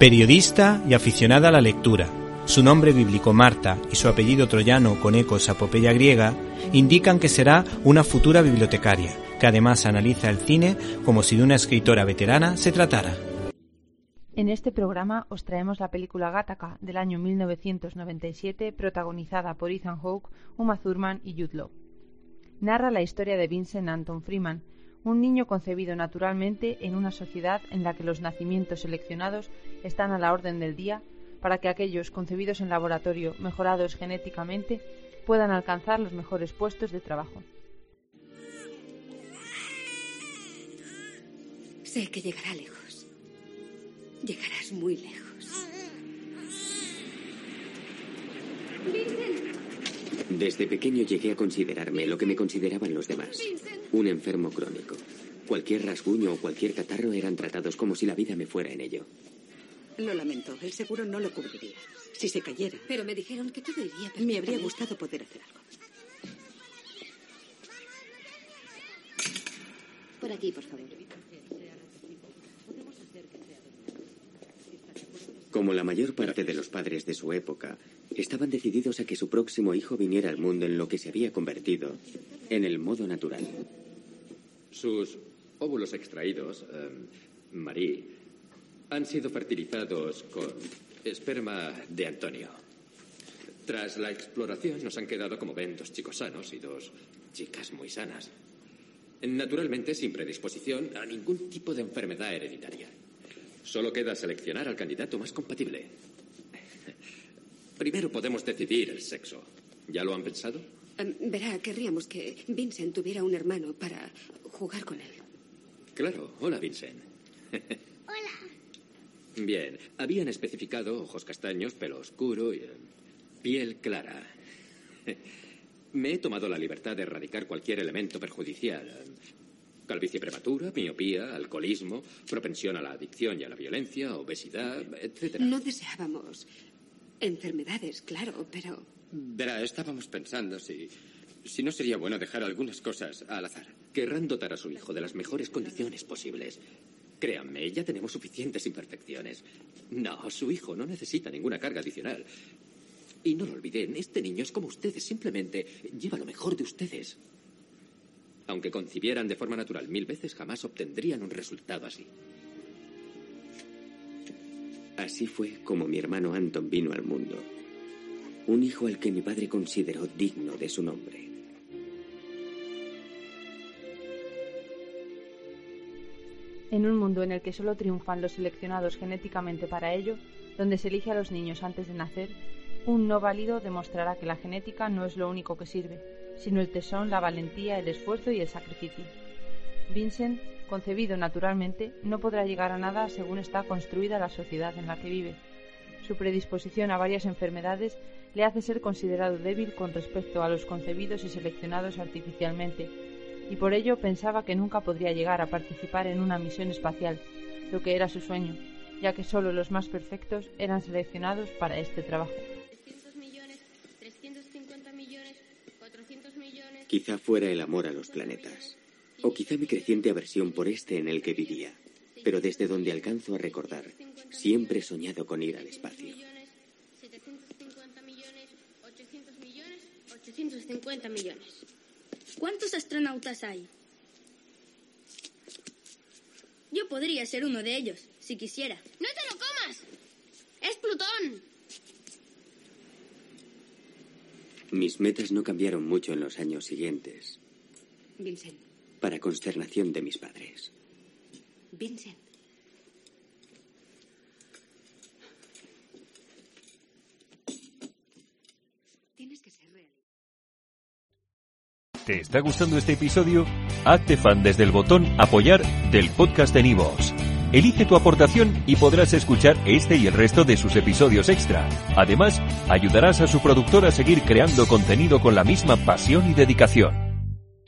Periodista y aficionada a la lectura, su nombre bíblico Marta y su apellido troyano con ecos a apopeya griega indican que será una futura bibliotecaria, que además analiza el cine como si de una escritora veterana se tratara. En este programa os traemos la película Gattaca del año 1997 protagonizada por Ethan Hawke, Uma Thurman y Jude Law. Narra la historia de Vincent Anton Freeman, un niño concebido naturalmente en una sociedad en la que los nacimientos seleccionados están a la orden del día para que aquellos concebidos en laboratorio mejorados genéticamente puedan alcanzar los mejores puestos de trabajo. Sé que llegará lejos. Llegarás muy lejos. Desde pequeño llegué a considerarme lo que me consideraban los demás. Un enfermo crónico. Cualquier rasguño o cualquier catarro eran tratados como si la vida me fuera en ello. Lo lamento, el seguro no lo cubriría. Si se cayera. Pero me dijeron que todo iría Me habría gustado poder hacer algo. Por aquí, por favor. Como la mayor parte de los padres de su época, estaban decididos a que su próximo hijo viniera al mundo en lo que se había convertido en el modo natural. Sus óvulos extraídos, eh, Marie, han sido fertilizados con esperma de Antonio. Tras la exploración nos han quedado, como ven, dos chicos sanos y dos chicas muy sanas. Naturalmente sin predisposición a ningún tipo de enfermedad hereditaria. Solo queda seleccionar al candidato más compatible. Primero podemos decidir el sexo. ¿Ya lo han pensado? Em, verá, querríamos que Vincent tuviera un hermano para jugar con él. Claro. Hola, Vincent. Hola. Bien. Habían especificado ojos castaños, pelo oscuro y eh, piel clara. Me he tomado la libertad de erradicar cualquier elemento perjudicial. Calvicie prematura, miopía, alcoholismo, propensión a la adicción y a la violencia, obesidad, etc. No deseábamos enfermedades, claro, pero... Verá, estábamos pensando si, si no sería bueno dejar algunas cosas al azar. Querrán dotar a su hijo de las mejores condiciones posibles. Créanme, ya tenemos suficientes imperfecciones. No, su hijo no necesita ninguna carga adicional. Y no lo olviden, este niño es como ustedes, simplemente lleva lo mejor de ustedes. Aunque concibieran de forma natural mil veces, jamás obtendrían un resultado así. Así fue como mi hermano Anton vino al mundo. Un hijo al que mi padre consideró digno de su nombre. En un mundo en el que solo triunfan los seleccionados genéticamente para ello, donde se elige a los niños antes de nacer, un no válido demostrará que la genética no es lo único que sirve, sino el tesón, la valentía, el esfuerzo y el sacrificio. Vincent, concebido naturalmente, no podrá llegar a nada según está construida la sociedad en la que vive. Su predisposición a varias enfermedades le hace ser considerado débil con respecto a los concebidos y seleccionados artificialmente, y por ello pensaba que nunca podría llegar a participar en una misión espacial, lo que era su sueño, ya que solo los más perfectos eran seleccionados para este trabajo. Quizá fuera el amor a los planetas, o quizá mi creciente aversión por este en el que vivía, pero desde donde alcanzo a recordar, siempre he soñado con ir al espacio. 750 millones, 800 millones, 850 millones. ¿Cuántos astronautas hay? Yo podría ser uno de ellos, si quisiera. ¡No te lo comas! ¡Es Plutón! Mis metas no cambiaron mucho en los años siguientes, Vincent. Para consternación de mis padres. Vincent. Tienes que ser real. ¿Te está gustando este episodio? Hazte fan desde el botón Apoyar del podcast de Nivos. Elige tu aportación y podrás escuchar este y el resto de sus episodios extra. Además, ayudarás a su productor a seguir creando contenido con la misma pasión y dedicación.